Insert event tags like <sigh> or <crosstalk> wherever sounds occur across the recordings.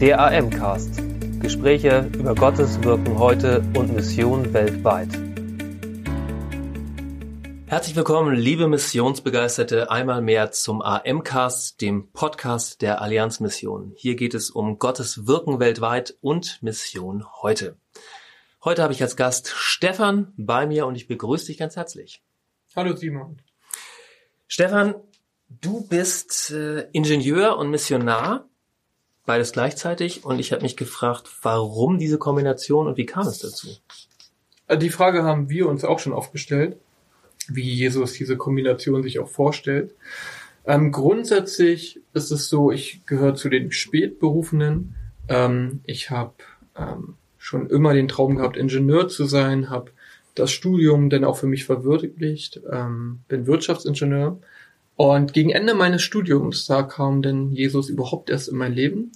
Der AM-Cast. Gespräche über Gottes Wirken heute und Mission weltweit. Herzlich willkommen, liebe Missionsbegeisterte, einmal mehr zum AM-Cast, dem Podcast der Allianzmission. Hier geht es um Gottes Wirken weltweit und Mission heute. Heute habe ich als Gast Stefan bei mir und ich begrüße dich ganz herzlich. Hallo Simon. Stefan, du bist äh, Ingenieur und Missionar, beides gleichzeitig. Und ich habe mich gefragt, warum diese Kombination und wie kam es dazu? Äh, die Frage haben wir uns auch schon aufgestellt, wie Jesus diese Kombination sich auch vorstellt. Ähm, grundsätzlich ist es so, ich gehöre zu den Spätberufenen. Ähm, ich habe ähm, schon immer den Traum gehabt, Ingenieur zu sein, habe das Studium dann auch für mich verwirklicht, ähm, bin Wirtschaftsingenieur. Und gegen Ende meines Studiums, da kam denn Jesus überhaupt erst in mein Leben.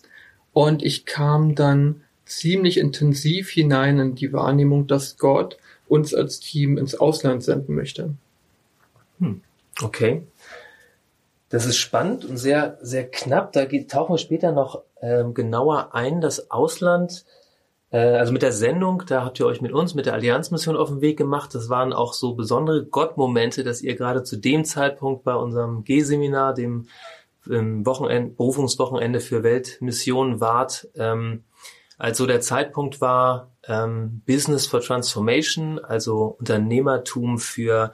Und ich kam dann ziemlich intensiv hinein in die Wahrnehmung, dass Gott uns als Team ins Ausland senden möchte. Hm. Okay. Das ist spannend und sehr, sehr knapp. Da tauchen wir später noch ähm, genauer ein. Das Ausland also mit der Sendung, da habt ihr euch mit uns, mit der Allianzmission auf den Weg gemacht. Das waren auch so besondere Gottmomente, dass ihr gerade zu dem Zeitpunkt bei unserem G-Seminar, dem ähm, Wochenende, Berufungswochenende für Weltmissionen wart. Ähm, also der Zeitpunkt war ähm, Business for Transformation, also Unternehmertum für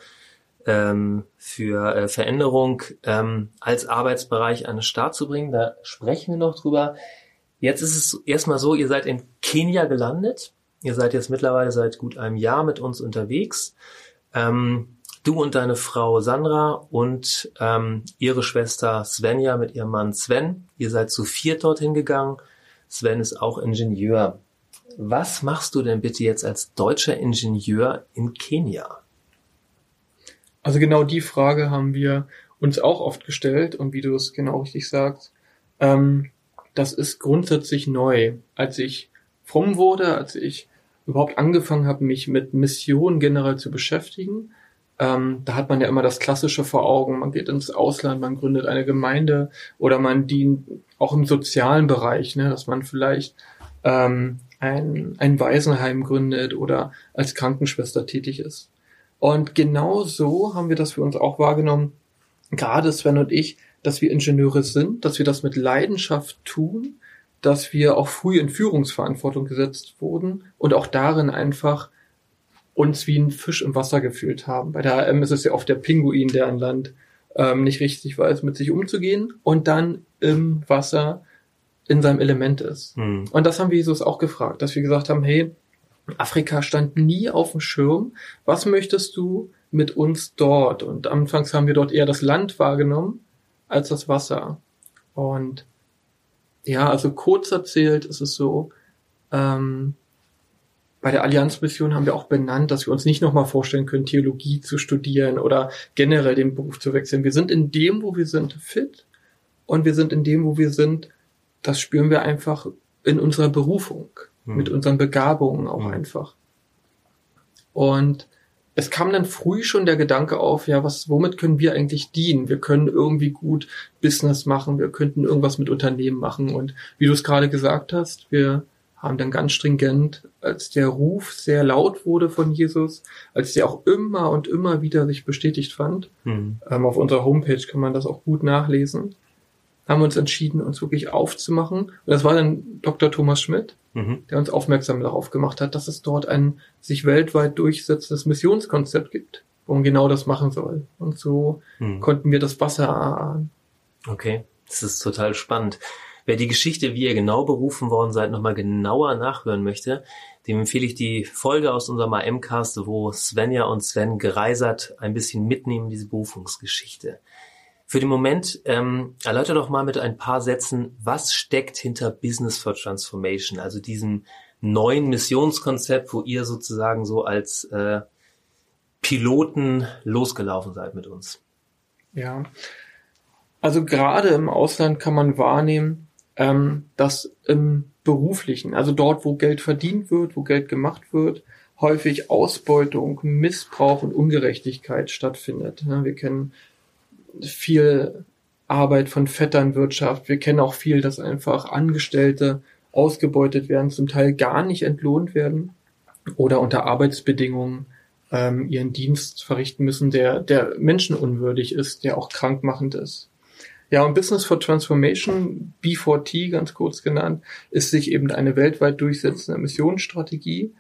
ähm, für äh, Veränderung ähm, als Arbeitsbereich an den Start zu bringen. Da sprechen wir noch drüber. Jetzt ist es erstmal so, ihr seid in Kenia gelandet. Ihr seid jetzt mittlerweile seit gut einem Jahr mit uns unterwegs. Ähm, du und deine Frau Sandra und ähm, ihre Schwester Svenja mit ihrem Mann Sven. Ihr seid zu viert dorthin gegangen. Sven ist auch Ingenieur. Was machst du denn bitte jetzt als deutscher Ingenieur in Kenia? Also genau die Frage haben wir uns auch oft gestellt und wie du es genau richtig sagst, ähm, das ist grundsätzlich neu. Als ich fromm wurde, als ich überhaupt angefangen habe, mich mit Mission generell zu beschäftigen, ähm, da hat man ja immer das Klassische vor Augen. Man geht ins Ausland, man gründet eine Gemeinde oder man dient auch im sozialen Bereich, ne, dass man vielleicht ähm, ein, ein Waisenheim gründet oder als Krankenschwester tätig ist. Und genau so haben wir das für uns auch wahrgenommen. Gerade Sven und ich dass wir Ingenieure sind, dass wir das mit Leidenschaft tun, dass wir auch früh in Führungsverantwortung gesetzt wurden und auch darin einfach uns wie ein Fisch im Wasser gefühlt haben. Bei der AM ist es ja oft der Pinguin, der an Land ähm, nicht richtig weiß, mit sich umzugehen und dann im Wasser in seinem Element ist. Mhm. Und das haben wir Jesus auch gefragt, dass wir gesagt haben, hey, Afrika stand nie auf dem Schirm. Was möchtest du mit uns dort? Und anfangs haben wir dort eher das Land wahrgenommen als das Wasser. Und ja, also kurz erzählt ist es so, ähm, bei der Allianzmission haben wir auch benannt, dass wir uns nicht nochmal vorstellen können, Theologie zu studieren oder generell den Beruf zu wechseln. Wir sind in dem, wo wir sind, fit und wir sind in dem, wo wir sind, das spüren wir einfach in unserer Berufung, hm. mit unseren Begabungen auch hm. einfach. Und es kam dann früh schon der Gedanke auf, ja, was, womit können wir eigentlich dienen? Wir können irgendwie gut Business machen, wir könnten irgendwas mit Unternehmen machen. Und wie du es gerade gesagt hast, wir haben dann ganz stringent, als der Ruf sehr laut wurde von Jesus, als der auch immer und immer wieder sich bestätigt fand, mhm. ähm, auf unserer Homepage kann man das auch gut nachlesen, haben wir uns entschieden, uns wirklich aufzumachen. Und das war dann Dr. Thomas Schmidt, mhm. der uns aufmerksam darauf gemacht hat, dass es dort ein sich weltweit durchsetzendes Missionskonzept gibt, wo man genau das machen soll. Und so mhm. konnten wir das Wasser erahnen. Okay, das ist total spannend. Wer die Geschichte, wie ihr genau berufen worden seid, nochmal genauer nachhören möchte, dem empfehle ich die Folge aus unserem AM-Cast, wo Svenja und Sven gereisert ein bisschen mitnehmen, diese Berufungsgeschichte. Für den Moment ähm, erläuter doch mal mit ein paar Sätzen, was steckt hinter Business for Transformation, also diesem neuen Missionskonzept, wo ihr sozusagen so als äh, Piloten losgelaufen seid mit uns. Ja, also gerade im Ausland kann man wahrnehmen, ähm, dass im beruflichen, also dort, wo Geld verdient wird, wo Geld gemacht wird, häufig Ausbeutung, Missbrauch und Ungerechtigkeit stattfindet. Wir kennen viel Arbeit von Vetternwirtschaft. Wir kennen auch viel, dass einfach Angestellte ausgebeutet werden, zum Teil gar nicht entlohnt werden oder unter Arbeitsbedingungen ähm, ihren Dienst verrichten müssen, der, der menschenunwürdig ist, der auch krankmachend ist. Ja, und Business for Transformation, B4T ganz kurz genannt, ist sich eben eine weltweit durchsetzende Missionsstrategie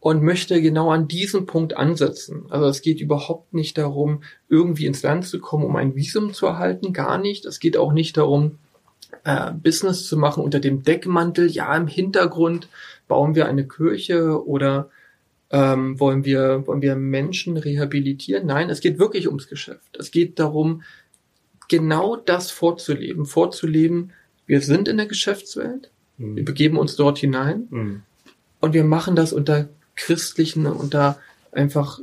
und möchte genau an diesem Punkt ansetzen. Also es geht überhaupt nicht darum, irgendwie ins Land zu kommen, um ein Visum zu erhalten, gar nicht. Es geht auch nicht darum, äh, Business zu machen unter dem Deckmantel, ja, im Hintergrund bauen wir eine Kirche oder ähm, wollen wir wollen wir Menschen rehabilitieren? Nein, es geht wirklich ums Geschäft. Es geht darum, genau das vorzuleben, vorzuleben. Wir sind in der Geschäftswelt, mhm. wir begeben uns dort hinein mhm. und wir machen das unter christlichen, unter einfach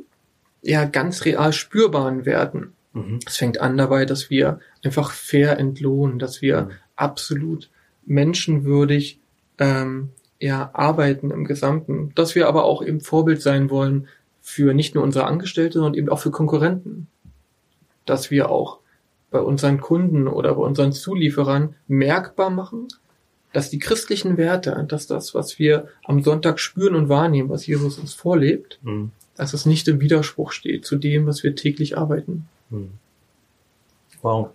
ja ganz real spürbaren Werten. Mhm. Es fängt an dabei, dass wir einfach fair entlohnen, dass wir mhm. absolut menschenwürdig ähm, ja, arbeiten im Gesamten, dass wir aber auch eben Vorbild sein wollen für nicht nur unsere Angestellte, sondern eben auch für Konkurrenten. Dass wir auch bei unseren Kunden oder bei unseren Zulieferern merkbar machen, dass die christlichen Werte, dass das, was wir am Sonntag spüren und wahrnehmen, was Jesus uns vorlebt, mhm. dass es nicht im Widerspruch steht zu dem, was wir täglich arbeiten. Mhm. Wow.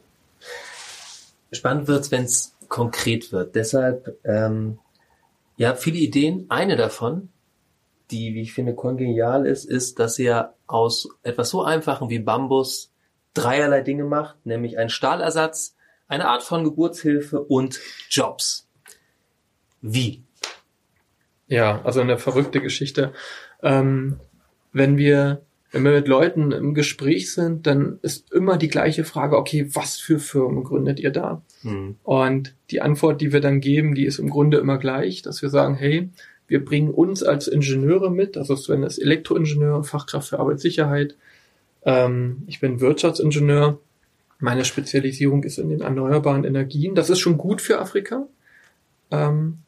Spannend wird's, wenn es konkret wird. Deshalb ähm, Ihr habt viele Ideen. Eine davon, die, wie ich finde, kongenial ist, ist, dass ihr aus etwas so Einfachem wie Bambus dreierlei Dinge macht, nämlich einen Stahlersatz, eine Art von Geburtshilfe und Jobs. Wie? Ja, also eine verrückte Geschichte. Ähm, wenn wir wenn wir mit Leuten im Gespräch sind, dann ist immer die gleiche Frage, okay, was für Firmen gründet ihr da? Mhm. Und die Antwort, die wir dann geben, die ist im Grunde immer gleich, dass wir sagen, hey, wir bringen uns als Ingenieure mit, also Sven ist Elektroingenieur, Fachkraft für Arbeitssicherheit. Ähm, ich bin Wirtschaftsingenieur. Meine Spezialisierung ist in den erneuerbaren Energien. Das ist schon gut für Afrika. Ähm,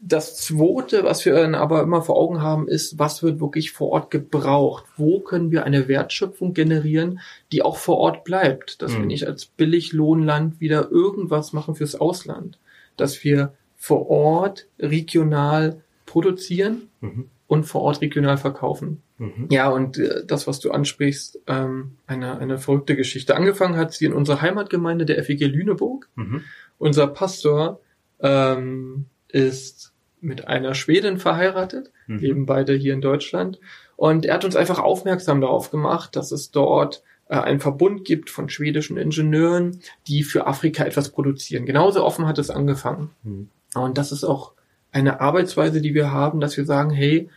das zweite, was wir dann aber immer vor Augen haben, ist, was wird wirklich vor Ort gebraucht? Wo können wir eine Wertschöpfung generieren, die auch vor Ort bleibt? Dass mhm. wir nicht als Billiglohnland wieder irgendwas machen fürs Ausland. Dass wir vor Ort regional produzieren mhm. und vor Ort regional verkaufen. Mhm. Ja, und äh, das, was du ansprichst, ähm, eine, eine verrückte Geschichte. Angefangen hat sie in unserer Heimatgemeinde der FEG Lüneburg. Mhm. Unser Pastor ähm, ist mit einer Schwedin verheiratet, mhm. leben beide hier in Deutschland. Und er hat uns einfach aufmerksam darauf gemacht, dass es dort äh, einen Verbund gibt von schwedischen Ingenieuren, die für Afrika etwas produzieren. Genauso offen hat es angefangen. Mhm. Und das ist auch eine Arbeitsweise, die wir haben, dass wir sagen, hey,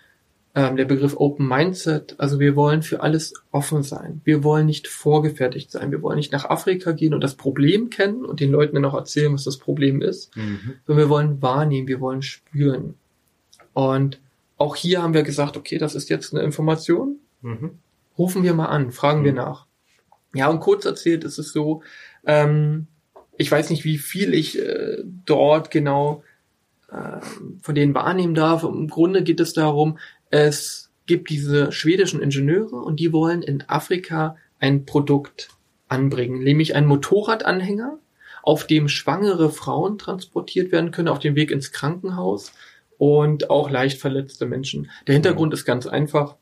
ähm, der Begriff Open Mindset. Also wir wollen für alles offen sein. Wir wollen nicht vorgefertigt sein. Wir wollen nicht nach Afrika gehen und das Problem kennen und den Leuten dann auch erzählen, was das Problem ist, mhm. sondern wir wollen wahrnehmen, wir wollen spüren. Und auch hier haben wir gesagt, okay, das ist jetzt eine Information. Mhm. Rufen wir mal an, fragen mhm. wir nach. Ja, und kurz erzählt ist es so, ähm, ich weiß nicht, wie viel ich äh, dort genau äh, von denen wahrnehmen darf. Im Grunde geht es darum, es gibt diese schwedischen Ingenieure und die wollen in Afrika ein Produkt anbringen, nämlich einen Motorradanhänger, auf dem schwangere Frauen transportiert werden können auf dem Weg ins Krankenhaus und auch leicht verletzte Menschen. Der Hintergrund ist ganz einfach.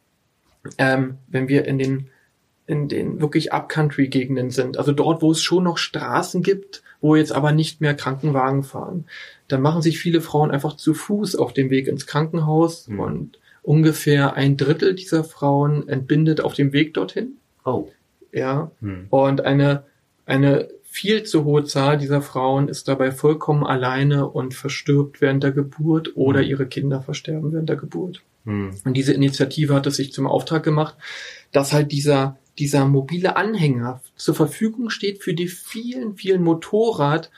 Ähm, wenn wir in den in den wirklich Upcountry-Gegenden sind, also dort, wo es schon noch Straßen gibt, wo jetzt aber nicht mehr Krankenwagen fahren, dann machen sich viele Frauen einfach zu Fuß auf dem Weg ins Krankenhaus mhm. und ungefähr ein Drittel dieser Frauen entbindet auf dem Weg dorthin. Oh. Ja. Hm. Und eine, eine viel zu hohe Zahl dieser Frauen ist dabei vollkommen alleine und verstirbt während der Geburt oder hm. ihre Kinder versterben während der Geburt. Hm. Und diese Initiative hat es sich zum Auftrag gemacht, dass halt dieser, dieser mobile Anhänger zur Verfügung steht für die vielen, vielen Motorrad-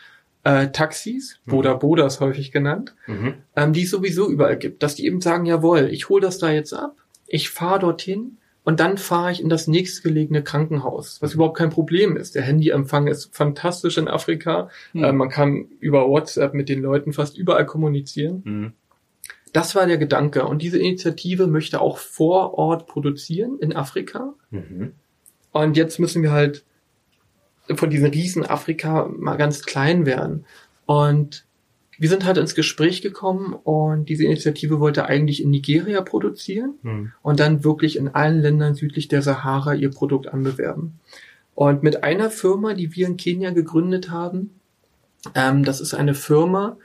äh, Taxis, mhm. Boda Bodas häufig genannt, mhm. ähm, die es sowieso überall gibt, dass die eben sagen, jawohl, ich hole das da jetzt ab, ich fahre dorthin und dann fahre ich in das nächstgelegene Krankenhaus, was überhaupt kein Problem ist. Der Handyempfang ist fantastisch in Afrika. Mhm. Äh, man kann über WhatsApp mit den Leuten fast überall kommunizieren. Mhm. Das war der Gedanke. Und diese Initiative möchte auch vor Ort produzieren in Afrika. Mhm. Und jetzt müssen wir halt von diesen Riesen Afrika mal ganz klein werden. Und wir sind halt ins Gespräch gekommen und diese Initiative wollte eigentlich in Nigeria produzieren Hm. und dann wirklich in allen Ländern südlich der Sahara ihr Produkt anbewerben. Und mit einer Firma, die wir in Kenia gegründet haben, ähm, das ist eine Firma,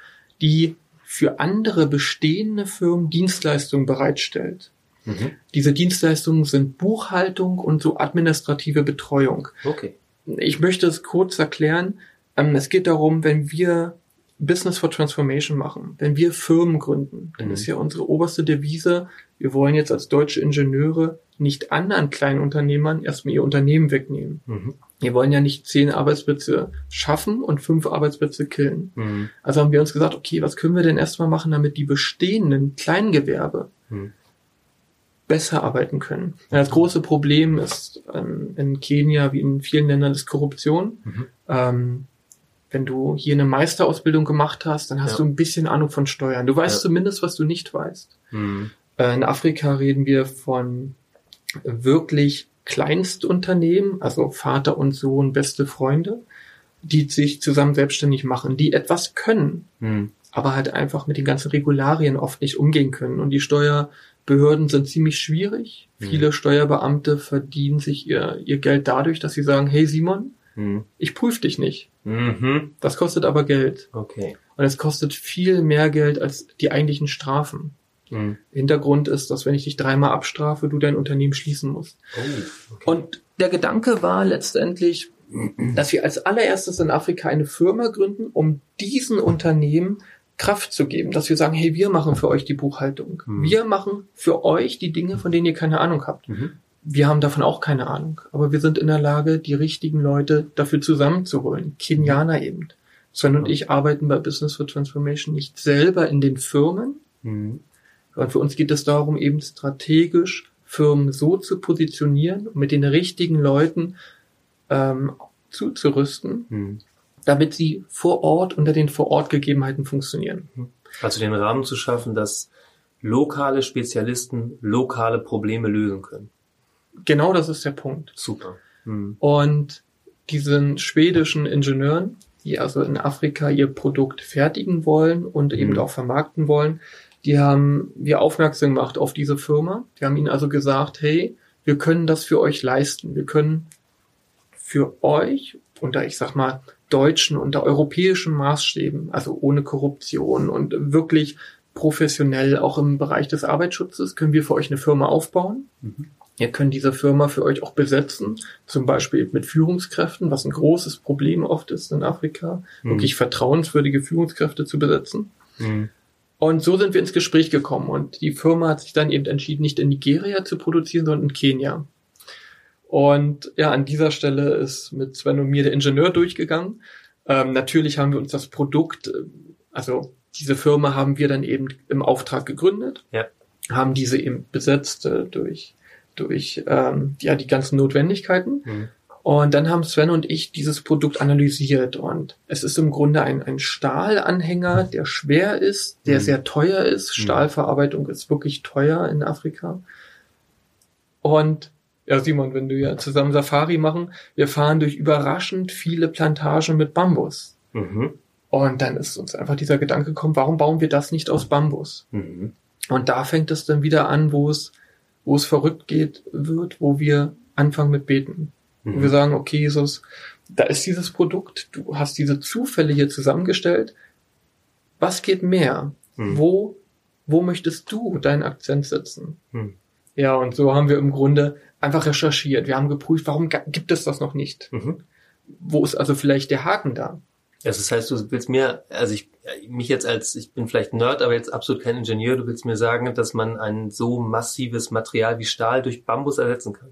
die für andere bestehende Firmen Dienstleistungen bereitstellt. Mhm. Diese Dienstleistungen sind Buchhaltung und so administrative Betreuung. Okay. Ich möchte es kurz erklären. Ähm, Es geht darum, wenn wir Business for Transformation machen, wenn wir Firmen gründen, dann Mhm. ist ja unsere oberste Devise, wir wollen jetzt als deutsche Ingenieure nicht anderen kleinen Unternehmern erstmal ihr Unternehmen wegnehmen. Mhm. Wir wollen ja nicht zehn Arbeitsplätze schaffen und fünf Arbeitsplätze killen. Mhm. Also haben wir uns gesagt, okay, was können wir denn erstmal machen, damit die bestehenden Kleingewerbe Mhm. Besser arbeiten können. Das große Problem ist ähm, in Kenia wie in vielen Ländern ist Korruption. Mhm. Ähm, wenn du hier eine Meisterausbildung gemacht hast, dann hast Ja. du ein bisschen Ahnung von Steuern. Du weißt Ja. zumindest, was du nicht weißt. Mhm. Äh, in Afrika reden wir von wirklich Kleinstunternehmen, also Vater und Sohn, beste Freunde, die sich zusammen selbstständig machen, die etwas können, Mhm. aber halt einfach mit den ganzen Regularien oft nicht umgehen können. Und die Steuerbehörden sind ziemlich schwierig. Mhm. Viele Steuerbeamte verdienen sich ihr, ihr Geld dadurch, dass sie sagen, hey Simon, Mhm. ich prüfe dich nicht. Mhm. Das kostet aber Geld. Okay. Und es kostet viel mehr Geld als die eigentlichen Strafen. Mhm. Hintergrund ist, dass wenn ich dich dreimal abstrafe, du dein Unternehmen schließen musst. Oh, okay. Und der Gedanke war letztendlich, <clears throat> dass wir als allererstes in Afrika eine Firma gründen, um diesen Unternehmen Kraft zu geben, dass wir sagen, hey, wir machen für euch die Buchhaltung. Mhm. Wir machen für euch die Dinge, von denen ihr keine Ahnung habt. Mhm. Wir haben davon auch keine Ahnung, aber wir sind in der Lage, die richtigen Leute dafür zusammenzuholen. Kenianer eben. Sven und ich arbeiten bei Business for Transformation nicht selber in den Firmen, Mhm. und für uns geht es darum, eben strategisch Firmen so zu positionieren, und mit den richtigen Leuten ähm, zuzurüsten, Mhm. Damit sie vor Ort unter den Vor-Ort-Gegebenheiten funktionieren. Also den Rahmen zu schaffen, dass lokale Spezialisten lokale Probleme lösen können. Genau das ist der Punkt. Super. Mhm. Und diesen schwedischen Ingenieuren, die also in Afrika ihr Produkt fertigen wollen und Mhm. eben auch vermarkten wollen, die haben wir aufmerksam gemacht auf diese Firma. Die haben ihnen also gesagt, hey, wir können das für euch leisten. Wir können für euch unter, ich sag mal, deutschen, unter europäischen Maßstäben, also ohne Korruption und wirklich professionell auch im Bereich des Arbeitsschutzes, können wir für euch eine Firma aufbauen. Mhm. Ihr könnt diese Firma für euch auch besetzen, zum Beispiel mit Führungskräften, was ein großes Problem oft ist in Afrika, Mhm. wirklich vertrauenswürdige Führungskräfte zu besetzen. Mhm. Und so sind wir ins Gespräch gekommen und die Firma hat sich dann eben entschieden, nicht in Nigeria zu produzieren, sondern in Kenia. Und ja, an dieser Stelle ist mit Sven und mir der Ingenieur durchgegangen. Ähm, natürlich haben wir uns das Produkt, äh, also diese Firma haben wir dann eben im Auftrag gegründet, Ja. haben diese eben besetzt äh, durch durch ähm, ja die ganzen Notwendigkeiten. Mhm. Und dann haben Sven und ich dieses Produkt analysiert und es ist im Grunde ein, ein Stahlanhänger, der schwer ist, der Mhm. sehr teuer ist. Mhm. Stahlverarbeitung ist wirklich teuer in Afrika. Und ja, Simon, wenn du ja zusammen Safari machen, wir fahren durch überraschend viele Plantagen mit Bambus. Mhm. Und dann ist uns einfach dieser Gedanke gekommen, warum bauen wir das nicht aus Bambus? Mhm. Und da fängt es dann wieder an, wo es, wo es verrückt geht, wird, wo wir anfangen mit Beten. Wo wir Mhm. sagen, okay, Jesus, da ist dieses Produkt, du hast diese Zufälle hier zusammengestellt. Was geht mehr? Mhm. Wo, wo möchtest du deinen Akzent setzen? Mhm. Ja, und so haben wir im Grunde einfach recherchiert. Wir haben geprüft, warum gibt es das noch nicht? Mhm. Wo ist also vielleicht der Haken da? Also das heißt, du willst mir, also ich, mich jetzt als, ich bin vielleicht Nerd, aber jetzt absolut kein Ingenieur, du willst mir sagen, dass man ein so massives Material wie Stahl durch Bambus ersetzen kann.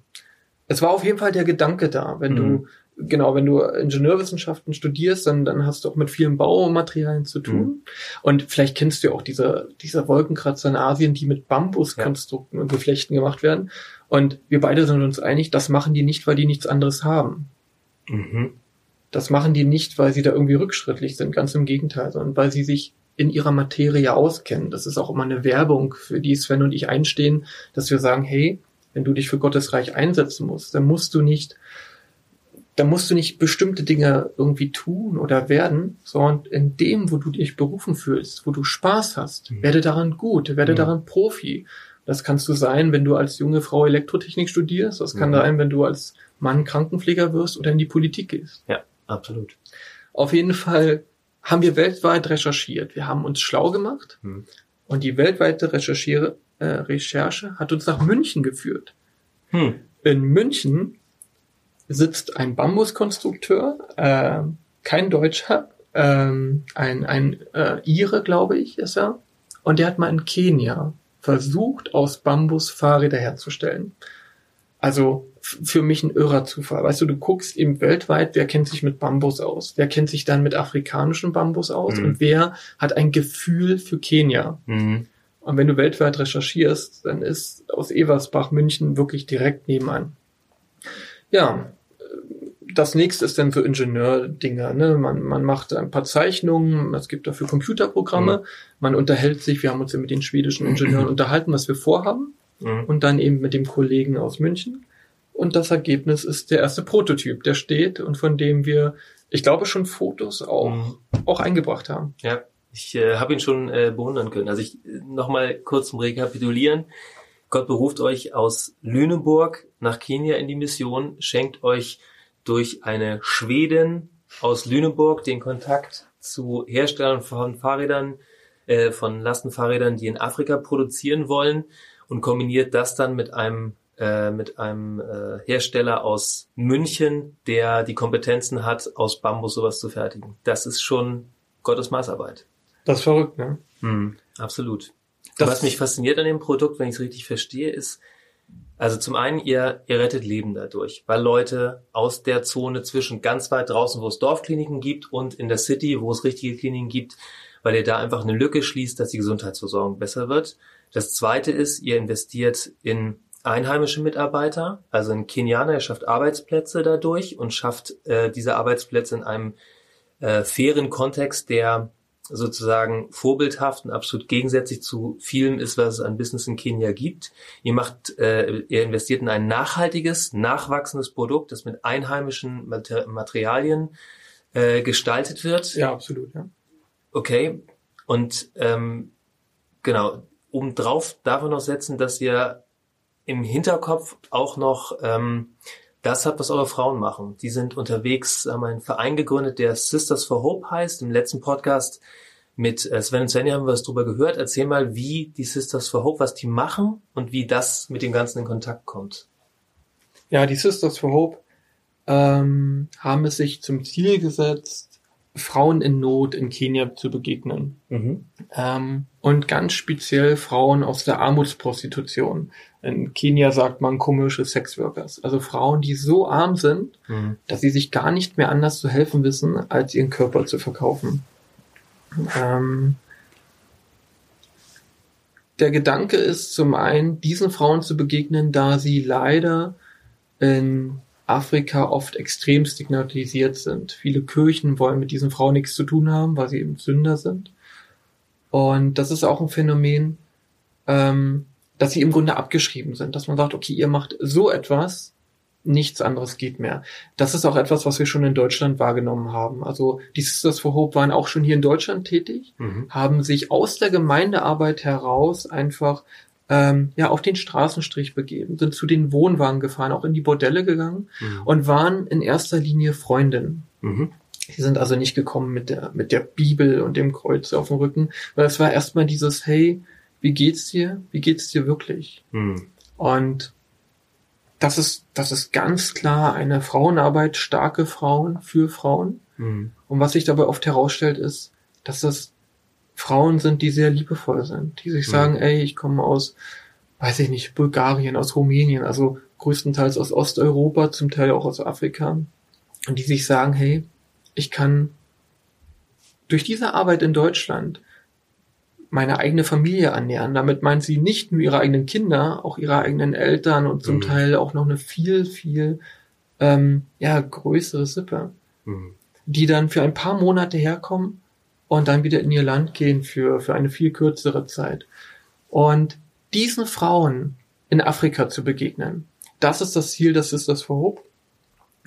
Es war auf jeden Fall der Gedanke da. Wenn Mhm. du, genau, wenn du Ingenieurwissenschaften studierst, dann, dann hast du auch mit vielen Baumaterialien zu tun. Mhm. Und vielleicht kennst du ja auch diese, diese Wolkenkratzer in Asien, die mit Bambuskonstrukten und Geflechten gemacht werden. Und wir beide sind uns einig, das machen die nicht, weil die nichts anderes haben. Mhm. Das machen die nicht, weil sie da irgendwie rückschrittlich sind, ganz im Gegenteil, sondern weil sie sich in ihrer Materie auskennen. Das ist auch immer eine Werbung, für die Sven und ich einstehen, dass wir sagen, hey, wenn du dich für Gottes Reich einsetzen musst, dann musst du nicht da musst du nicht bestimmte Dinge irgendwie tun oder werden, sondern in dem, wo du dich berufen fühlst, wo du Spaß hast, Mhm. werde daran gut, werde Mhm. daran Profi. Das kannst du sein, wenn du als junge Frau Elektrotechnik studierst. Das kann Mhm. sein, wenn du als Mann Krankenpfleger wirst oder in die Politik gehst. Ja, absolut. Auf jeden Fall haben wir weltweit recherchiert. Wir haben uns schlau gemacht Hm. und die weltweite Recherchiere, äh, Recherche hat uns nach München geführt. Hm. In München sitzt ein Bambuskonstrukteur, äh, kein Deutscher, ähm, ein, ein äh, Ire, glaube ich, ist er. Und der hat mal in Kenia versucht, aus Bambus Fahrräder herzustellen. Also für mich ein irrer Zufall. Weißt du, du guckst eben weltweit, wer kennt sich mit Bambus aus? Wer kennt sich dann mit afrikanischem Bambus aus? Mhm. Und wer hat ein Gefühl für Kenia? Mhm. Und wenn du weltweit recherchierst, dann ist aus Eversbach München wirklich direkt nebenan. Ja, das nächste ist dann so Ingenieurdinger. Ne? Man, man macht ein paar Zeichnungen, es gibt dafür Computerprogramme, man unterhält sich, wir haben uns ja mit den schwedischen Ingenieuren <clears throat> unterhalten, was wir vorhaben Mhm. und dann eben mit dem Kollegen aus München. Und das Ergebnis ist der erste Prototyp, der steht und von dem wir, ich glaube, schon Fotos auch, Mhm. auch eingebracht haben. Ja, ich äh, habe ihn schon äh, bewundern können. Also ich äh, nochmal kurz zum Rekapitulieren. Gott beruft euch aus Lüneburg nach Kenia in die Mission, schenkt euch durch eine Schwedin aus Lüneburg den Kontakt zu Herstellern von Fahrrädern, äh, von Lastenfahrrädern, die in Afrika produzieren wollen und kombiniert das dann mit einem äh, mit einem äh, Hersteller aus München, der die Kompetenzen hat, aus Bambus sowas zu fertigen. Das ist schon Gottes Maßarbeit. Das ist verrückt, ne? Mhm, absolut. Das- Was mich fasziniert an dem Produkt, wenn ich es richtig verstehe, ist, also zum einen, ihr, ihr rettet Leben dadurch, weil Leute aus der Zone zwischen ganz weit draußen, wo es Dorfkliniken gibt und in der City, wo es richtige Kliniken gibt, weil ihr da einfach eine Lücke schließt, dass die Gesundheitsversorgung besser wird. Das zweite ist, ihr investiert in einheimische Mitarbeiter, also ein Kenianer, er schafft Arbeitsplätze dadurch und schafft äh, diese Arbeitsplätze in einem äh, fairen Kontext, der sozusagen vorbildhaft und absolut gegensätzlich zu vielem ist, was es an Business in Kenia gibt. Ihr macht, äh, ihr investiert in ein nachhaltiges, nachwachsendes Produkt, das mit einheimischen Mater Materialien äh, gestaltet wird. Ja, absolut, ja. Okay. Und ähm, genau, obendrauf darf man noch setzen, dass ihr im Hinterkopf auch noch ähm, das habt, was eure Frauen machen. Die sind unterwegs, haben einen Verein gegründet, der Sisters for Hope heißt. Im letzten Podcast mit äh, Sven und Svenja haben wir was drüber gehört. Erzähl mal, wie die Sisters for Hope, was die machen und wie das mit dem Ganzen in Kontakt kommt. Ja, die Sisters for Hope ähm, haben es sich zum Ziel gesetzt, Frauen in Not in Kenia zu begegnen. Ähm, und ganz speziell Frauen aus der Armutsprostitution. In Kenia sagt man komische Sexworkers. Also Frauen, die so arm sind, Mhm. dass sie sich gar nicht mehr anders zu helfen wissen, als ihren Körper zu verkaufen. Ähm, der Gedanke ist zum einen, diesen Frauen zu begegnen, da sie leider in Afrika oft extrem stigmatisiert sind. Viele Kirchen wollen mit diesen Frauen nichts zu tun haben, weil sie eben Sünder sind. Und das ist auch ein Phänomen, ähm, dass sie im Grunde abgeschrieben sind, dass man sagt, okay, ihr macht so etwas, nichts anderes geht mehr. Das ist auch etwas, was wir schon in Deutschland wahrgenommen haben. Also die Sisters for Hope waren auch schon hier in Deutschland tätig, Mhm. haben sich aus der Gemeindearbeit heraus einfach ähm, ja auf den Straßenstrich begeben, sind zu den Wohnwagen gefahren, auch in die Bordelle gegangen Mhm. und waren in erster Linie Freundinnen. Mhm. Sie sind also nicht gekommen mit der, mit der Bibel und dem Kreuz auf dem Rücken, weil es war erstmal dieses, hey, wie geht's dir? Wie geht's dir wirklich? Mhm. Und das ist, das ist ganz klar eine Frauenarbeit, starke Frauen für Frauen. Mhm. Und was sich dabei oft herausstellt, ist, dass das Frauen sind, die sehr liebevoll sind, die sich Mhm. sagen, ey, ich komme aus, weiß ich nicht, Bulgarien, aus Rumänien, also größtenteils aus Osteuropa, zum Teil auch aus Afrika. Und die sich sagen, hey, ich kann durch diese Arbeit in Deutschland meine eigene Familie annähern. Damit meint sie nicht nur ihre eigenen Kinder, auch ihre eigenen Eltern und zum Mhm. Teil auch noch eine viel, viel ähm, ja, größere Sippe, Mhm. die dann für ein paar Monate herkommen und dann wieder in ihr Land gehen für, für eine viel kürzere Zeit. Und diesen Frauen in Afrika zu begegnen, das ist das Ziel des Sisters for Hope.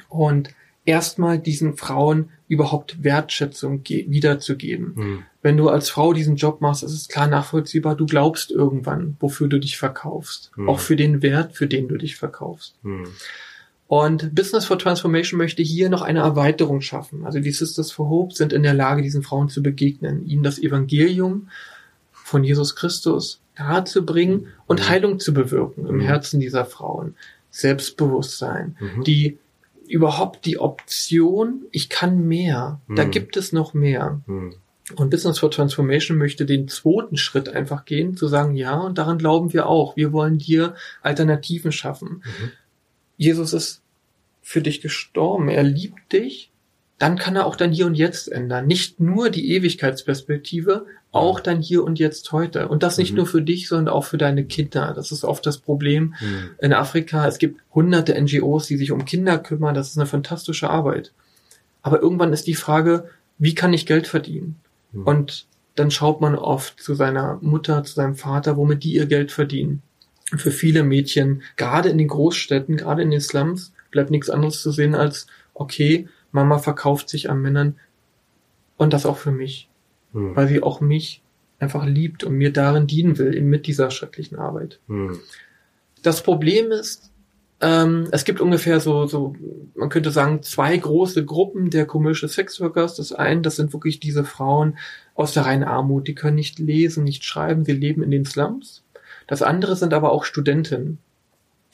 Und erstmal diesen Frauen überhaupt Wertschätzung wiederzugeben. Hm. Wenn du als Frau diesen Job machst, ist es klar nachvollziehbar, du glaubst irgendwann, wofür du dich verkaufst. Hm. Auch für den Wert, für den du dich verkaufst. Hm. Und Business for Transformation möchte hier noch eine Erweiterung schaffen. Also die Sisters for Hope sind in der Lage, diesen Frauen zu begegnen, ihnen das Evangelium von Jesus Christus nahezubringen und Mhm. Heilung zu bewirken im Mhm. Herzen dieser Frauen. Selbstbewusstsein, Mhm. die überhaupt die Option, ich kann mehr, da Mhm. gibt es noch mehr. Hm. Und Business for Transformation möchte den zweiten Schritt einfach gehen, zu sagen, ja, und daran glauben wir auch. Wir wollen dir Alternativen schaffen. Mhm. Jesus ist für dich gestorben. Er liebt dich. Dann kann er auch dein Hier und Jetzt ändern. Nicht nur die Ewigkeitsperspektive, auch dein Hier und Jetzt heute. Und das nicht Mhm. nur für dich, sondern auch für deine Kinder. Das ist oft das Problem Hm. in Afrika. Es gibt hunderte NGOs, die sich um Kinder kümmern. Das ist eine fantastische Arbeit. Aber irgendwann ist die Frage, wie kann ich Geld verdienen? Hm. Und dann schaut man oft zu seiner Mutter, zu seinem Vater, womit die ihr Geld verdienen. Und für viele Mädchen, gerade in den Großstädten, gerade in den Slums, bleibt nichts anderes zu sehen als, okay, Mama verkauft sich an Männern und das auch für mich, Hm. weil sie auch mich einfach liebt und mir darin dienen will, eben mit dieser schrecklichen Arbeit. Hm. Das Problem ist, ähm, es gibt ungefähr so, so, man könnte sagen, zwei große Gruppen der Commercial Sex Workers. Das eine, das sind wirklich diese Frauen aus der reinen Armut, die können nicht lesen, nicht schreiben, sie leben in den Slums. Das andere sind aber auch Studentinnen.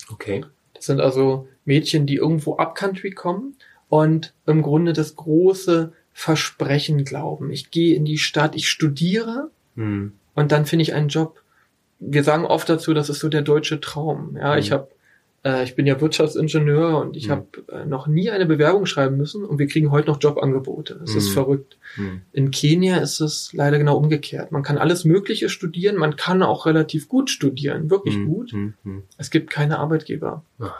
Okay. Das sind also Mädchen, die irgendwo upcountry kommen und im Grunde das große Versprechen glauben. Ich gehe in die Stadt, ich studiere Hm. und dann finde ich einen Job. Wir sagen oft dazu, das ist so der deutsche Traum. Ja, Mhm. ich habe, äh, ich bin ja Wirtschaftsingenieur und ich Mhm. habe äh, noch nie eine Bewerbung schreiben müssen und wir kriegen heute noch Jobangebote. Das ist Mhm. verrückt. Hm. In Kenia ist es leider genau umgekehrt. Man kann alles Mögliche studieren, man kann auch relativ gut studieren, wirklich Hm. gut. Hm. Hm. Es gibt keine Arbeitgeber. Ah.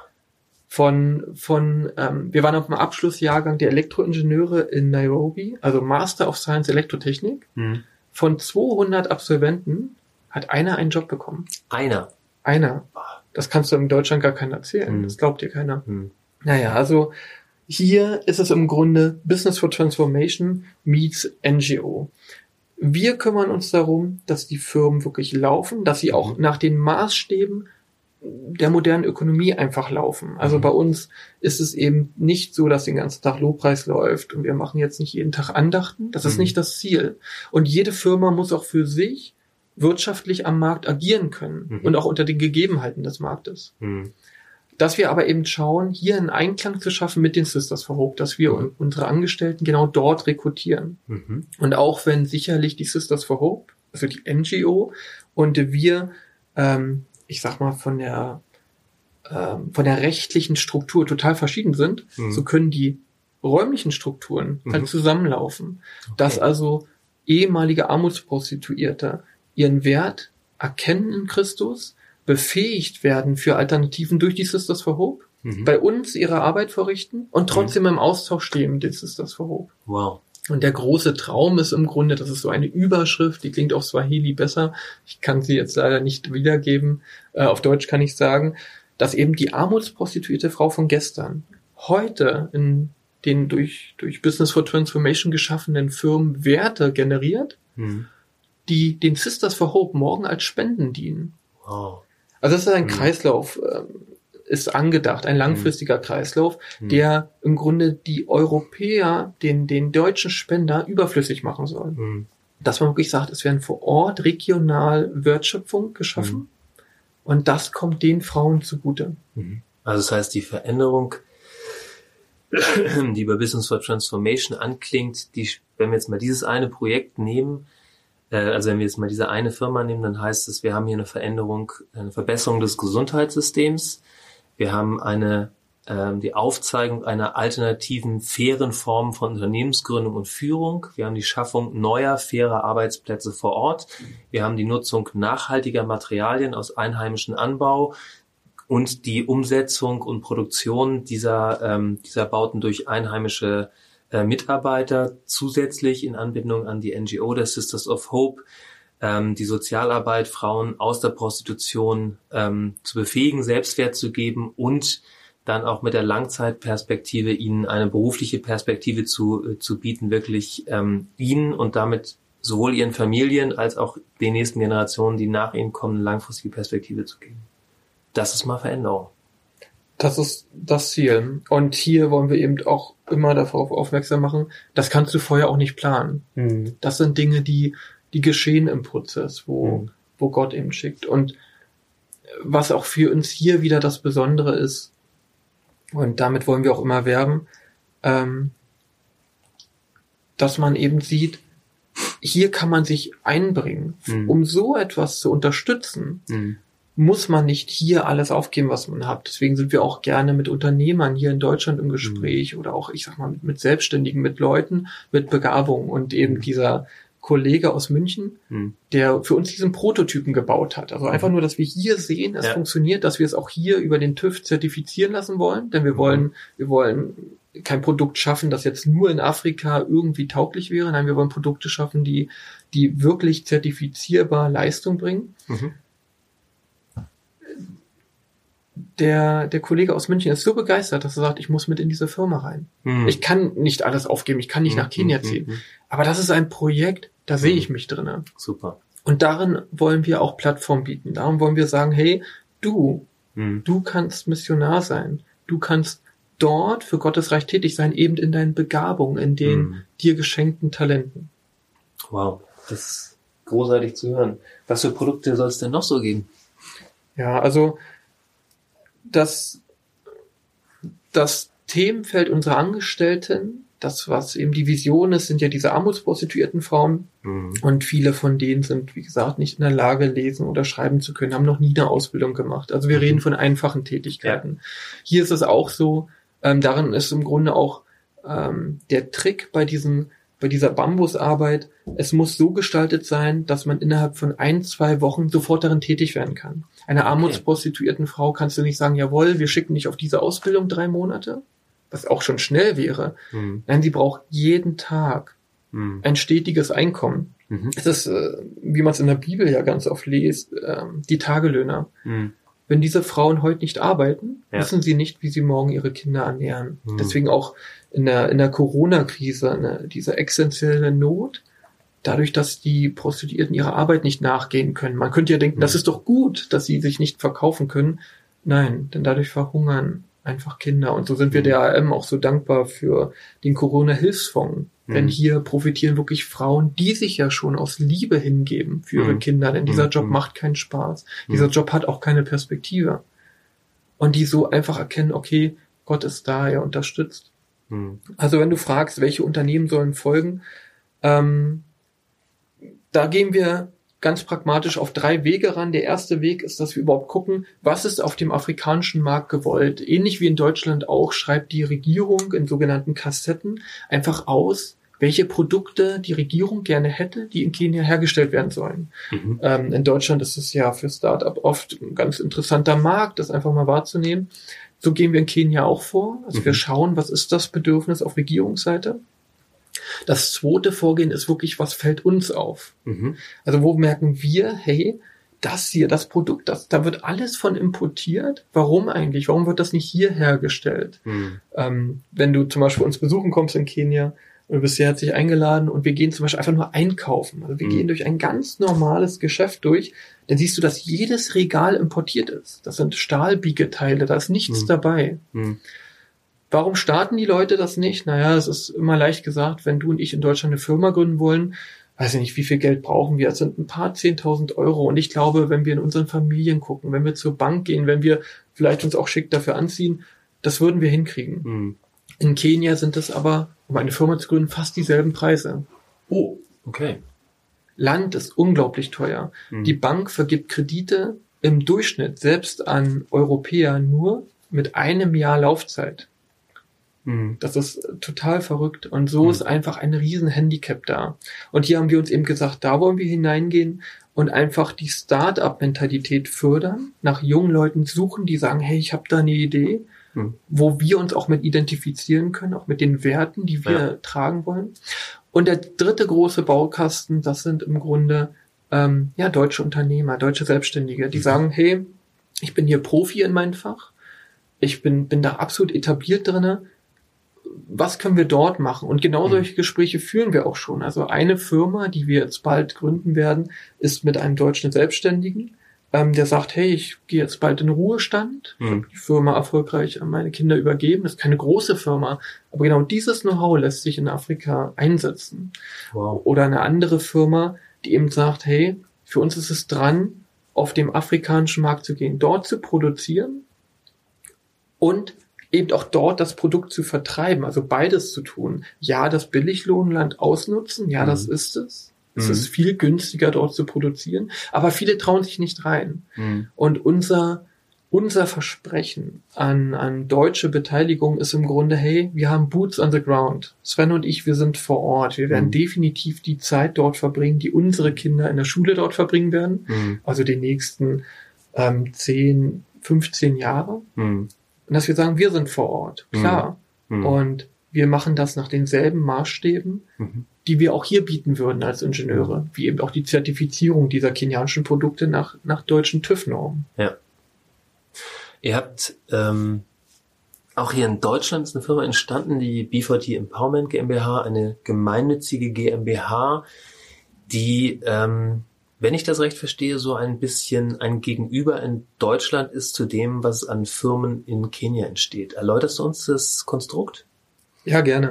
Von, von, ähm, wir waren auf dem Abschlussjahrgang der Elektroingenieure in Nairobi, also Master of Science Elektrotechnik. Hm. Von 200 Absolventen hat einer einen Job bekommen. Einer. Einer. Das kannst du in Deutschland gar keiner erzählen. Mhm. Das glaubt dir keiner. Hm. Naja, also hier ist es im Grunde Business for Transformation meets NGO. Wir kümmern uns darum, dass die Firmen wirklich laufen, dass sie auch Mhm. nach den Maßstäben der modernen Ökonomie einfach laufen. Also Mhm. bei uns ist es eben nicht so, dass den ganzen Tag Lobpreis läuft und wir machen jetzt nicht jeden Tag Andachten. Das ist Mhm. nicht das Ziel. Und jede Firma muss auch für sich wirtschaftlich am Markt agieren können Mhm. und auch unter den Gegebenheiten des Marktes Hm. dass wir aber eben schauen, hier einen Einklang zu schaffen mit den Sisters for Hope, dass wir Mhm. unsere Angestellten genau dort rekrutieren. Mhm. Und auch wenn sicherlich die Sisters for Hope, also die NGO und wir, ähm, ich sag mal, von der, ähm, von der rechtlichen Struktur total verschieden sind, Mhm. so können die räumlichen Strukturen Mhm. halt zusammenlaufen. Dass also ehemalige Armutsprostituierte ihren Wert erkennen in Christus, befähigt werden für Alternativen durch die Sisters for Hope, Mhm. bei uns ihre Arbeit verrichten und trotzdem im Austausch stehen mit den Sisters for Hope. Wow. Und der große Traum ist im Grunde, das ist so eine Überschrift, die klingt auf Swahili besser. Ich kann sie jetzt leider nicht wiedergeben. Äh, auf Deutsch kann ich sagen, dass eben die armutsprostituierte Frau von gestern heute in den durch, durch Business for Transformation geschaffenen Firmen Werte generiert, Hm. die den Sisters for Hope morgen als Spenden dienen. Wow. Also das ist ein Mhm. Kreislauf, ähm, ist angedacht, ein langfristiger Kreislauf, Hm. der im Grunde die Europäer, den, den deutschen Spender überflüssig machen soll. Hm. Dass man wirklich sagt, es werden vor Ort regional Wertschöpfung geschaffen Mhm. und das kommt den Frauen zugute. Mhm. Also das heißt, die Veränderung, die bei Business for Transformation anklingt, die, wenn wir jetzt mal dieses eine Projekt nehmen, äh, also wenn wir jetzt mal diese eine Firma nehmen, dann heißt es, wir haben hier eine Veränderung, eine Verbesserung des Gesundheitssystems. Wir haben eine ähm, die Aufzeigung einer alternativen, fairen Form von Unternehmensgründung und Führung. Wir haben die Schaffung neuer, fairer Arbeitsplätze vor Ort. Wir haben die Nutzung nachhaltiger Materialien aus einheimischem Anbau und die Umsetzung und Produktion dieser, ähm, dieser Bauten durch einheimische äh, Mitarbeiter zusätzlich in Anbindung an die NGO der Sisters of Hope ähm, die Sozialarbeit, Frauen aus der Prostitution ähm, zu befähigen, Selbstwert zu geben und dann auch mit der Langzeitperspektive ihnen eine berufliche Perspektive zu, äh, zu bieten, wirklich ähm, ihnen und damit sowohl ihren Familien als auch den nächsten Generationen, die nach ihnen kommen, eine langfristige Perspektive zu geben. Das ist mal Veränderung. Das ist das Ziel. Und hier wollen wir eben auch immer darauf aufmerksam machen, das kannst du vorher auch nicht planen. Mhm. Das sind Dinge, die, die geschehen im Prozess, wo, mhm. wo Gott eben schickt. Und was auch für uns hier wieder das Besondere ist, und damit wollen wir auch immer werben, ähm, dass man eben sieht, hier kann man sich einbringen, mhm. um so etwas zu unterstützen. Mhm. Muss man nicht hier alles aufgeben, was man hat. Deswegen sind wir auch gerne mit Unternehmern hier in Deutschland im Gespräch mhm. oder auch, ich sag mal, mit, mit Selbstständigen, mit Leuten mit Begabung und eben mhm. dieser Kollege aus München, hm. der für uns diesen Prototypen gebaut hat. Also einfach mhm. nur, dass wir hier sehen, es ja. funktioniert, dass wir es auch hier über den TÜV zertifizieren lassen wollen, denn wir mhm. wollen, wir wollen kein Produkt schaffen, das jetzt nur in Afrika irgendwie tauglich wäre. Nein, wir wollen Produkte schaffen, die, die wirklich zertifizierbar Leistung bringen. Mhm der, der Kollege aus München ist so begeistert, dass er sagt, ich muss mit in diese Firma rein. Mhm. Ich kann nicht alles aufgeben, ich kann nicht mhm. nach Kenia hm, ziehen. Mhm. Aber das ist ein Projekt, da sehe ich hm. mich drinnen. Super. Und darin wollen wir auch Plattform bieten. Darum wollen wir sagen, hey, du, hm. du kannst Missionar sein. Du kannst dort für Gottes Reich tätig sein, eben in deinen Begabungen, in den dir geschenkten Talenten. Wow, das ist großartig zu hören. Was für Produkte soll es denn noch so geben? Ja, also das, das Themenfeld unserer Angestellten, das, was eben die Vision ist, sind ja diese armutsprostituierten Frauen. Mhm. Und viele von denen sind, wie gesagt, nicht in der Lage, lesen oder schreiben zu können, haben noch nie eine Ausbildung gemacht. Also wir mhm. reden von einfachen Tätigkeiten. Ja. Hier ist es auch so, ähm, darin ist im Grunde auch ähm, der Trick bei diesen bei dieser Bambusarbeit, es muss so gestaltet sein, dass man innerhalb von ein, zwei Wochen sofort darin tätig werden kann. Einer armutsprostituierten Frau kannst du nicht sagen, jawohl, wir schicken dich auf diese Ausbildung drei Monate, was auch schon schnell wäre. Mhm. Nein, sie braucht jeden Tag mhm. ein stetiges Einkommen. Mhm. Es ist, äh, wie man es in der Bibel ja ganz oft liest, äh, die Tagelöhner. Wenn diese Frauen heute nicht arbeiten, ja. wissen sie nicht, wie sie morgen ihre Kinder ernähren. Mhm. Deswegen auch in der, in der Corona-Krise ne, diese essentielle Not, dadurch, dass die Prostituierten ihrer Arbeit nicht nachgehen können. Man könnte ja denken, mhm. das ist doch gut, dass sie sich nicht verkaufen können. Nein, denn dadurch verhungern einfach Kinder. Und so sind wir mhm. der AM auch so dankbar für den Corona-Hilfsfonds, denn mhm. hier profitieren wirklich Frauen, die sich ja schon aus Liebe hingeben für ihre mhm. Kinder. Denn dieser mhm. Job macht keinen Spaß. Dieser Job hat auch keine Perspektive. Und die so einfach erkennen, okay, Gott ist da, er unterstützt. Also wenn du fragst, welche Unternehmen sollen folgen, ähm, da gehen wir ganz pragmatisch auf drei Wege ran. Der erste Weg ist, dass wir überhaupt gucken, was ist auf dem afrikanischen Markt gewollt. Ähnlich wie in Deutschland auch schreibt die Regierung in sogenannten Kassetten einfach aus, welche Produkte die Regierung gerne hätte, die in Kenia hergestellt werden sollen. Mhm. Ähm, in Deutschland ist es ja für Startup oft ein ganz interessanter Markt, das einfach mal wahrzunehmen. So gehen wir in Kenia auch vor. Also mhm. wir schauen, was ist das Bedürfnis auf Regierungsseite das zweite Vorgehen ist wirklich, was fällt uns auf? Mhm. Also wo merken wir, hey, das hier, das Produkt, das, da wird alles von importiert. Warum eigentlich? Warum wird das nicht hier hergestellt? Mhm. Ähm, wenn du zum Beispiel uns besuchen kommst in Kenia, und du bist sehr herzlich eingeladen und wir gehen zum Beispiel einfach nur einkaufen. Also wir mhm. gehen durch ein ganz normales Geschäft durch, dann siehst du, dass jedes Regal importiert ist. Das sind Stahlbiegeteile, da ist nichts mhm. dabei. Mhm. Warum starten die Leute das nicht? Naja, es ist immer leicht gesagt, wenn du und ich in Deutschland eine Firma gründen wollen, weiß ich nicht, wie viel Geld brauchen wir? Es sind ein paar zehntausend Euro. Und ich glaube, wenn wir in unseren Familien gucken, wenn wir zur Bank gehen, wenn wir vielleicht uns auch schick dafür anziehen, das würden wir hinkriegen. Mhm. In Kenia sind es aber, um eine Firma zu gründen, fast dieselben Preise. Oh, okay. Land ist unglaublich teuer. Mhm. Die Bank vergibt Kredite im Durchschnitt selbst an Europäer nur mit einem Jahr Laufzeit. Mhm. Das ist total verrückt. Und so mhm. ist einfach ein riesen Handicap da. Und hier haben wir uns eben gesagt, da wollen wir hineingehen und einfach die Start-up-Mentalität fördern, nach jungen Leuten suchen, die sagen, hey, ich habe da eine Idee, mhm. wo wir uns auch mit identifizieren können, auch mit den Werten, die wir ja. tragen wollen. Und der dritte große Baukasten, das sind im Grunde ähm, ja deutsche Unternehmer, deutsche Selbstständige, die mhm. sagen, hey, ich bin hier Profi in meinem Fach ich bin, bin da absolut etabliert drinne. Was können wir dort machen? Und genau Mhm. solche Gespräche führen wir auch schon. Also eine Firma, die wir jetzt bald gründen werden, ist mit einem deutschen Selbstständigen, ähm, der sagt, hey, ich gehe jetzt bald in Ruhestand, Mhm. die Firma erfolgreich an meine Kinder übergeben. Das ist keine große Firma, aber genau dieses Know-how lässt sich in Afrika einsetzen. Wow. Oder eine andere Firma, die eben sagt, hey, für uns ist es dran, auf dem afrikanischen Markt zu gehen, dort zu produzieren und eben auch dort das Produkt zu vertreiben, also beides zu tun. Ja, das Billiglohnland ausnutzen, ja, Mhm. das ist es. Es Mhm. ist viel günstiger dort zu produzieren, aber viele trauen sich nicht rein. Mhm. Und unser, unser Versprechen an, an deutsche Beteiligung ist im Grunde, hey, wir haben Boots on the ground. Sven und ich, wir sind vor Ort. Wir werden Mhm. definitiv die Zeit dort verbringen, die unsere Kinder in der Schule dort verbringen werden. Mhm. Also die nächsten ähm, 10, 15 Jahre. Mhm. Und dass wir sagen, wir sind vor Ort. Klar. Mhm. Und wir machen das nach denselben Maßstäben, Mhm. die wir auch hier bieten würden als Ingenieure, wie eben auch die Zertifizierung dieser kenianischen Produkte nach, nach deutschen TÜV-Normen. Ihr habt ähm, auch hier in Deutschland ist eine Firma entstanden, die B4T Empowerment GmbH, eine gemeinnützige GmbH, die, ähm, wenn ich das recht verstehe, so ein bisschen ein Gegenüber in Deutschland ist zu dem, was an Firmen in Kenia entsteht. Erläuterst du uns das Konstrukt? Ja, gerne.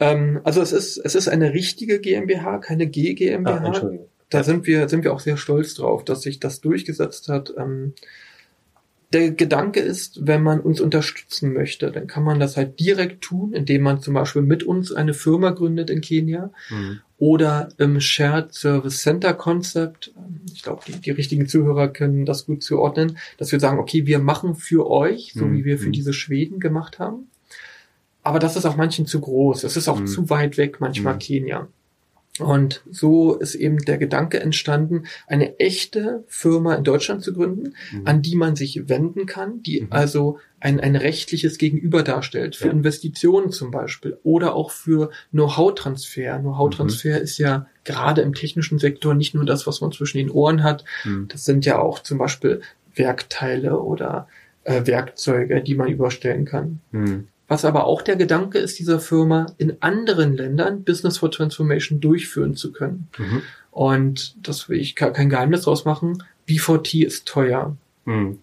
Ähm, also es ist, es ist eine richtige GmbH, keine G GmbH. Ah, Entschuldigung. da Ja. sind wir, sind wir auch sehr stolz drauf, dass sich das durchgesetzt hat. Ähm, der Gedanke ist, wenn man uns unterstützen möchte, dann kann man das halt direkt tun, indem man zum Beispiel mit uns eine Firma gründet in Kenia Mhm. oder im Shared Service Center Concept. Ich glaube, die, die richtigen Zuhörer können das gut zuordnen, dass wir sagen, okay, wir machen für euch, so Mhm. wie wir für Mhm. diese Schweden gemacht haben. Aber das ist auch manchen zu groß. Es ist auch Mhm. zu weit weg, manchmal Mhm. Kenia. Und so ist eben der Gedanke entstanden, eine echte Firma in Deutschland zu gründen, Mhm. an die man sich wenden kann, die Mhm. also ein, ein rechtliches Gegenüber darstellt, für Ja. Investitionen zum Beispiel oder auch für Know-how-Transfer. Know-how-Transfer ist ja gerade im technischen Sektor nicht nur das, was man zwischen den Ohren hat, Mhm. das sind ja auch zum Beispiel Werkteile oder äh, Werkzeuge, die man überstellen kann. Mhm. Was aber auch der Gedanke ist, dieser Firma in anderen Ländern Business for Transformation durchführen zu können. Mhm. Und das will ich ke- kein Geheimnis draus machen. B4T ist teuer. Mhm.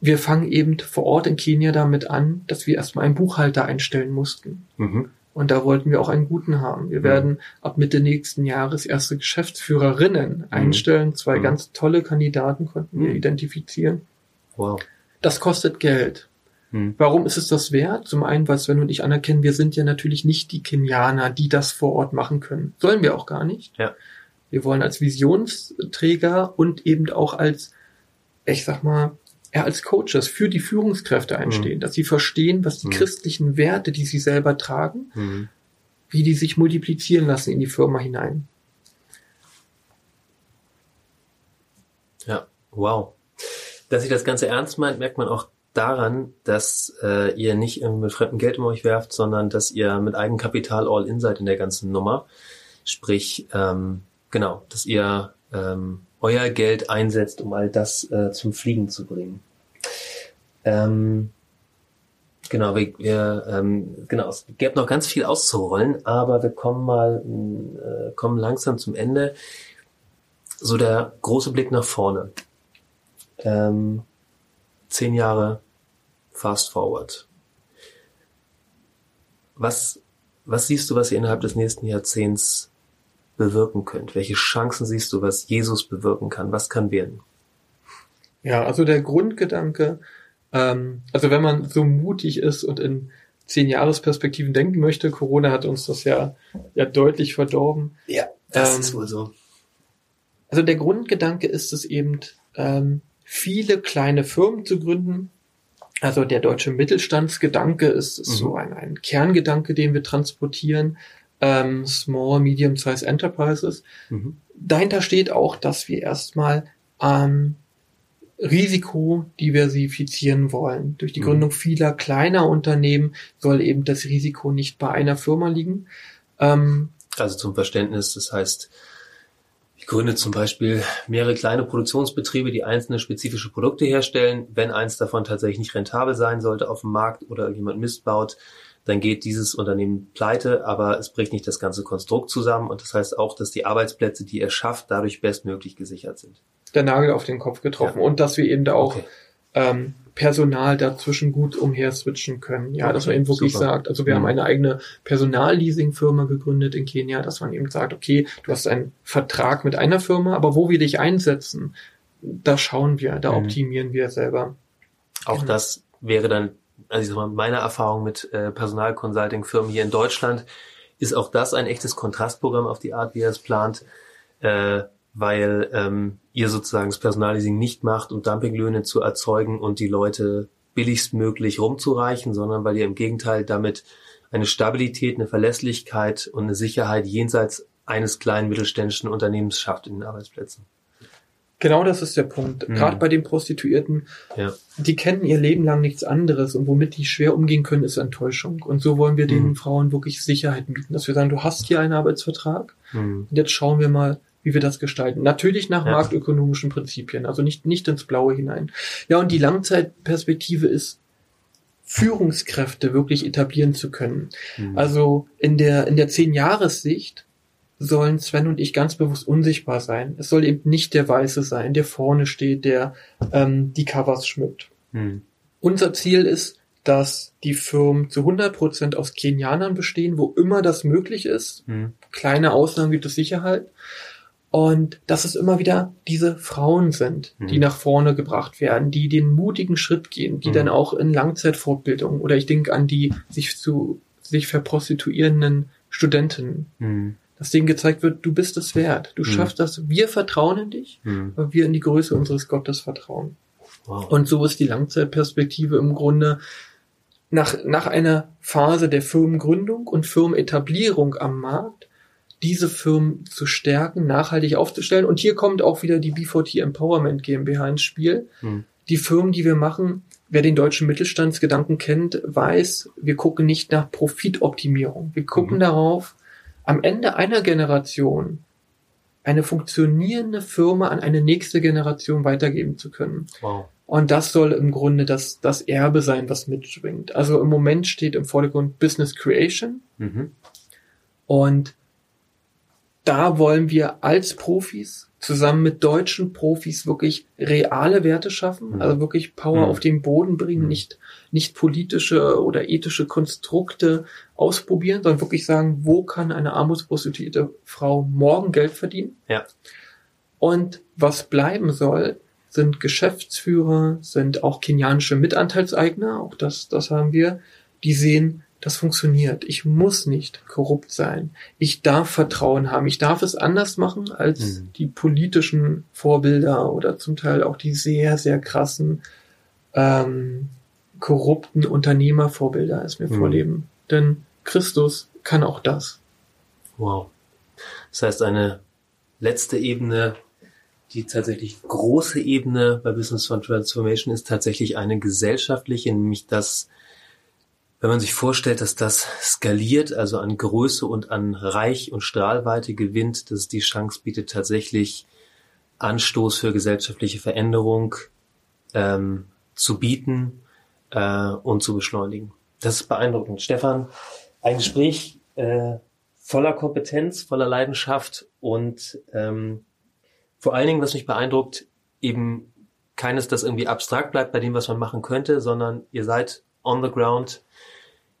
Wir fangen eben vor Ort in Kenia damit an, dass wir erstmal einen Buchhalter einstellen mussten. Mhm. Und da wollten wir auch einen guten haben. Wir Mhm. werden ab Mitte nächsten Jahres erste Geschäftsführerinnen einstellen. Zwei Mhm. ganz tolle Kandidaten konnten wir Mhm. identifizieren. Wow. Das kostet Geld. Mhm. Warum ist es das wert? Zum einen, weil Sven und ich anerkennen, wir sind ja natürlich nicht die Kenianer, die das vor Ort machen können. Sollen wir auch gar nicht. Ja. Wir wollen als Visionsträger und eben auch als, ich sag mal, ja, als Coaches für die Führungskräfte einstehen, dass sie verstehen, was die Mhm. christlichen Werte, die sie selber tragen, Mhm. wie die sich multiplizieren lassen in die Firma hinein. Ja, wow. Dass ihr das Ganze ernst meint, merkt man auch daran, dass äh, ihr nicht mit fremdem Geld um euch werft, sondern dass ihr mit Eigenkapital all in seid in der ganzen Nummer. Sprich, ähm, genau, dass ihr ähm, euer Geld einsetzt, um all das äh, zum Fliegen zu bringen. Ähm, genau, wir, wir ähm, genau, es gäbe noch ganz viel auszurollen, aber wir kommen mal, äh, kommen langsam zum Ende. So der große Blick nach vorne. Ähm, zehn Jahre fast forward. Was, was siehst du, was ihr innerhalb des nächsten Jahrzehnts bewirken könnt? Welche Chancen siehst du, was Jesus bewirken kann? Was kann werden? Ja, also der Grundgedanke, ähm, also wenn man so mutig ist und in zehn Jahresperspektiven denken möchte, Corona hat uns das ja, ja deutlich verdorben. Ja, das Ähm, ist wohl so. Also der Grundgedanke ist es eben, ähm, viele kleine Firmen zu gründen. Also der deutsche Mittelstandsgedanke ist, ist Mhm. so ein, ein Kerngedanke, den wir transportieren. Ähm, Small, Medium-Size Enterprises. Mhm. Dahinter steht auch, dass wir erstmal ähm, Risiko diversifizieren wollen. Durch die Mhm. Gründung vieler kleiner Unternehmen soll eben das Risiko nicht bei einer Firma liegen. Ähm, Also zum Verständnis, das heißt, gründe zum Beispiel mehrere kleine Produktionsbetriebe, die einzelne spezifische Produkte herstellen. Wenn eins davon tatsächlich nicht rentabel sein sollte auf dem Markt oder jemand Mist baut, dann geht dieses Unternehmen pleite, aber es bricht nicht das ganze Konstrukt zusammen und das heißt auch, dass die Arbeitsplätze, die er schafft, dadurch bestmöglich gesichert sind. Der Nagel auf den Kopf getroffen ja. und dass wir eben da auch okay. ähm, Personal dazwischen gut umher switchen können. Ja, okay, dass man eben wirklich super. sagt, also wir mhm. haben eine eigene Personalleasing-Firma gegründet in Kenia, dass man eben sagt, okay, du hast einen Vertrag mit einer Firma, aber wo wir dich einsetzen, da schauen wir, da mhm. optimieren wir selber. Auch genau. das wäre dann, also ich sag mal, meine Erfahrung mit äh, Personalconsulting-Firmen hier in Deutschland, ist auch das ein echtes Kontrastprogramm auf die Art, wie er es plant. Äh, weil ähm, ihr sozusagen das Personalleasing nicht macht, um Dumpinglöhne zu erzeugen und die Leute billigstmöglich rumzureichen, sondern weil ihr im Gegenteil damit eine Stabilität, eine Verlässlichkeit und eine Sicherheit jenseits eines kleinen mittelständischen Unternehmens schafft in den Arbeitsplätzen. Genau das ist der Punkt. Mhm. Gerade bei den Prostituierten, ja. die kennen ihr Leben lang nichts anderes und womit die schwer umgehen können, ist Enttäuschung. Und so wollen wir den mhm. Frauen wirklich Sicherheit bieten, dass wir sagen, du hast hier einen Arbeitsvertrag mhm. und jetzt schauen wir mal, wie wir das gestalten. Natürlich nach ja. marktökonomischen Prinzipien, also nicht, nicht ins Blaue hinein. Ja, und die Langzeitperspektive ist, Führungskräfte wirklich etablieren zu können. Mhm. Also in der, in der Zehn-Jahres-Sicht sollen Sven und ich ganz bewusst unsichtbar sein. Es soll eben nicht der Weiße sein, der vorne steht, der ähm, die Covers schmückt. Mhm. Unser Ziel ist, dass die Firmen zu 100 Prozent aus Kenianern bestehen, wo immer das möglich ist. Mhm. Kleine Ausnahmen gibt es sicher halt. Und dass es immer wieder diese Frauen sind, die mhm. nach vorne gebracht werden, die den mutigen Schritt gehen, die mhm. dann auch in Langzeitfortbildung oder ich denke an die sich zu sich verprostituierenden Studentinnen, mhm. dass denen gezeigt wird, du bist es wert, du mhm. schaffst das, wir vertrauen in dich, mhm. weil wir in die Größe unseres Gottes vertrauen. Wow. Und so ist die Langzeitperspektive im Grunde nach, nach einer Phase der Firmengründung und Firmenetablierung am Markt diese Firmen zu stärken, nachhaltig aufzustellen. Und hier kommt auch wieder die B4T Empowerment GmbH ins Spiel. Hm. Die Firmen, die wir machen, wer den deutschen Mittelstandsgedanken kennt, weiß, wir gucken nicht nach Profitoptimierung. Wir gucken mhm. darauf, am Ende einer Generation eine funktionierende Firma an eine nächste Generation weitergeben zu können. Wow. Und das soll im Grunde das, das Erbe sein, was mitschwingt. Also im Moment steht im Vordergrund Business Creation. Mhm. Und da wollen wir als Profis zusammen mit deutschen Profis wirklich reale Werte schaffen, mhm. also wirklich Power mhm. auf den Boden bringen, mhm. nicht, nicht politische oder ethische Konstrukte ausprobieren, sondern wirklich sagen, wo kann eine armutsprostituierte Frau morgen Geld verdienen? Ja. Und was bleiben soll, sind Geschäftsführer, sind auch kenianische Mitanteilseigner, auch das, das haben wir, die sehen, das funktioniert. Ich muss nicht korrupt sein. Ich darf Vertrauen haben. Ich darf es anders machen als mhm. die politischen Vorbilder oder zum Teil auch die sehr, sehr krassen ähm, korrupten Unternehmervorbilder es mir mhm. vorleben. Denn Christus kann auch das. Wow. Das heißt, eine letzte Ebene, die tatsächlich große Ebene bei Business Transformation ist tatsächlich eine gesellschaftliche, nämlich das, wenn man sich vorstellt, dass das skaliert, also an Größe und an Reich und Strahlweite gewinnt, dass es die Chance bietet, tatsächlich Anstoß für gesellschaftliche Veränderung ähm, zu bieten äh, und zu beschleunigen. Das ist beeindruckend. Stefan, ein Gespräch äh, voller Kompetenz, voller Leidenschaft und ähm, vor allen Dingen, was mich beeindruckt, eben keines, das irgendwie abstrakt bleibt bei dem, was man machen könnte, sondern ihr seid on the ground,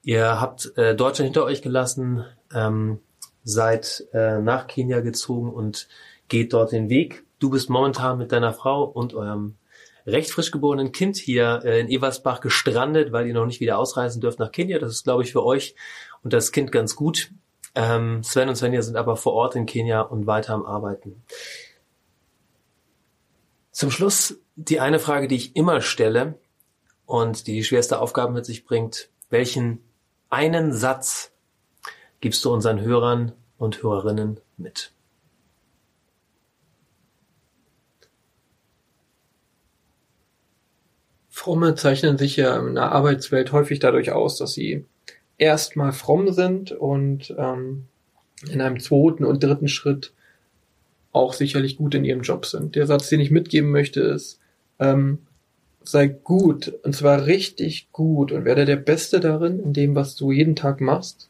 Ihr habt äh, Deutschland hinter euch gelassen, ähm, seid äh, nach Kenia gezogen und geht dort den Weg. Du bist momentan mit deiner Frau und eurem recht frisch geborenen Kind hier äh, in Eversbach gestrandet, weil ihr noch nicht wieder ausreisen dürft nach Kenia. Das ist, glaube ich, für euch und das Kind ganz gut. Ähm, Sven und Svenja sind aber vor Ort in Kenia und weiter am Arbeiten. Zum Schluss die eine Frage, die ich immer stelle und die schwerste Aufgabe mit sich bringt. Welchen einen Satz gibst du unseren Hörern und Hörerinnen mit? Fromme zeichnen sich ja in der Arbeitswelt häufig dadurch aus, dass sie erstmal fromm sind und ähm, in einem zweiten und dritten Schritt auch sicherlich gut in ihrem Job sind. Der Satz, den ich mitgeben möchte, ist, ähm, sei gut, und zwar richtig gut und werde der Beste darin, in dem, was du jeden Tag machst,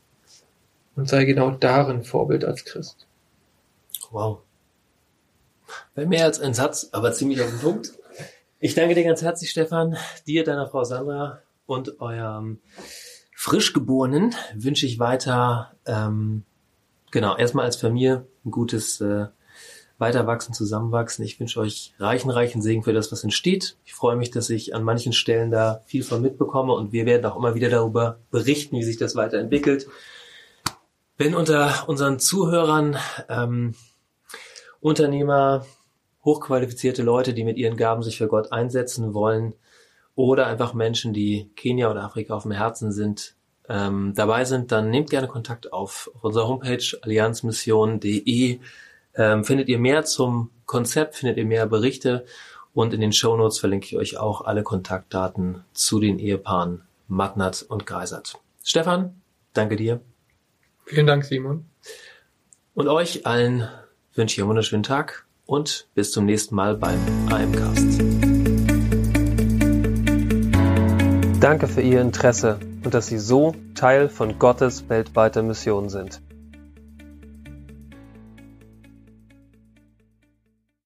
und sei genau darin Vorbild als Christ. Wow. Bei mehr als ein Satz, aber ziemlich auf den Punkt. Ich danke dir ganz herzlich, Stefan, dir, deiner Frau Sandra und eurem Frischgeborenen wünsche ich weiter, ähm, genau, erstmal als Familie ein gutes äh, Weiterwachsen, Zusammenwachsen. Ich wünsche euch reichen, reichen Segen für das, was entsteht. Ich freue mich, dass ich an manchen Stellen da viel von mitbekomme und wir werden auch immer wieder darüber berichten, wie sich das weiterentwickelt. Wenn unter unseren Zuhörern ähm, Unternehmer, hochqualifizierte Leute, die mit ihren Gaben sich für Gott einsetzen wollen, oder einfach Menschen, die Kenia oder Afrika auf dem Herzen sind, ähm, dabei sind, dann nehmt gerne Kontakt auf. Auf unserer Homepage allianzmission.de ähm, findet ihr mehr zum Konzept, findet ihr mehr Berichte und in den Show Notes verlinke ich euch auch alle Kontaktdaten zu den Ehepaaren Magnat und Greisert. Stefan, danke dir. Vielen Dank, Simon. Und euch allen wünsche ich einen wunderschönen Tag und bis zum nächsten Mal beim AMcast. Danke für Ihr Interesse und dass Sie so Teil von Gottes weltweiter Mission sind.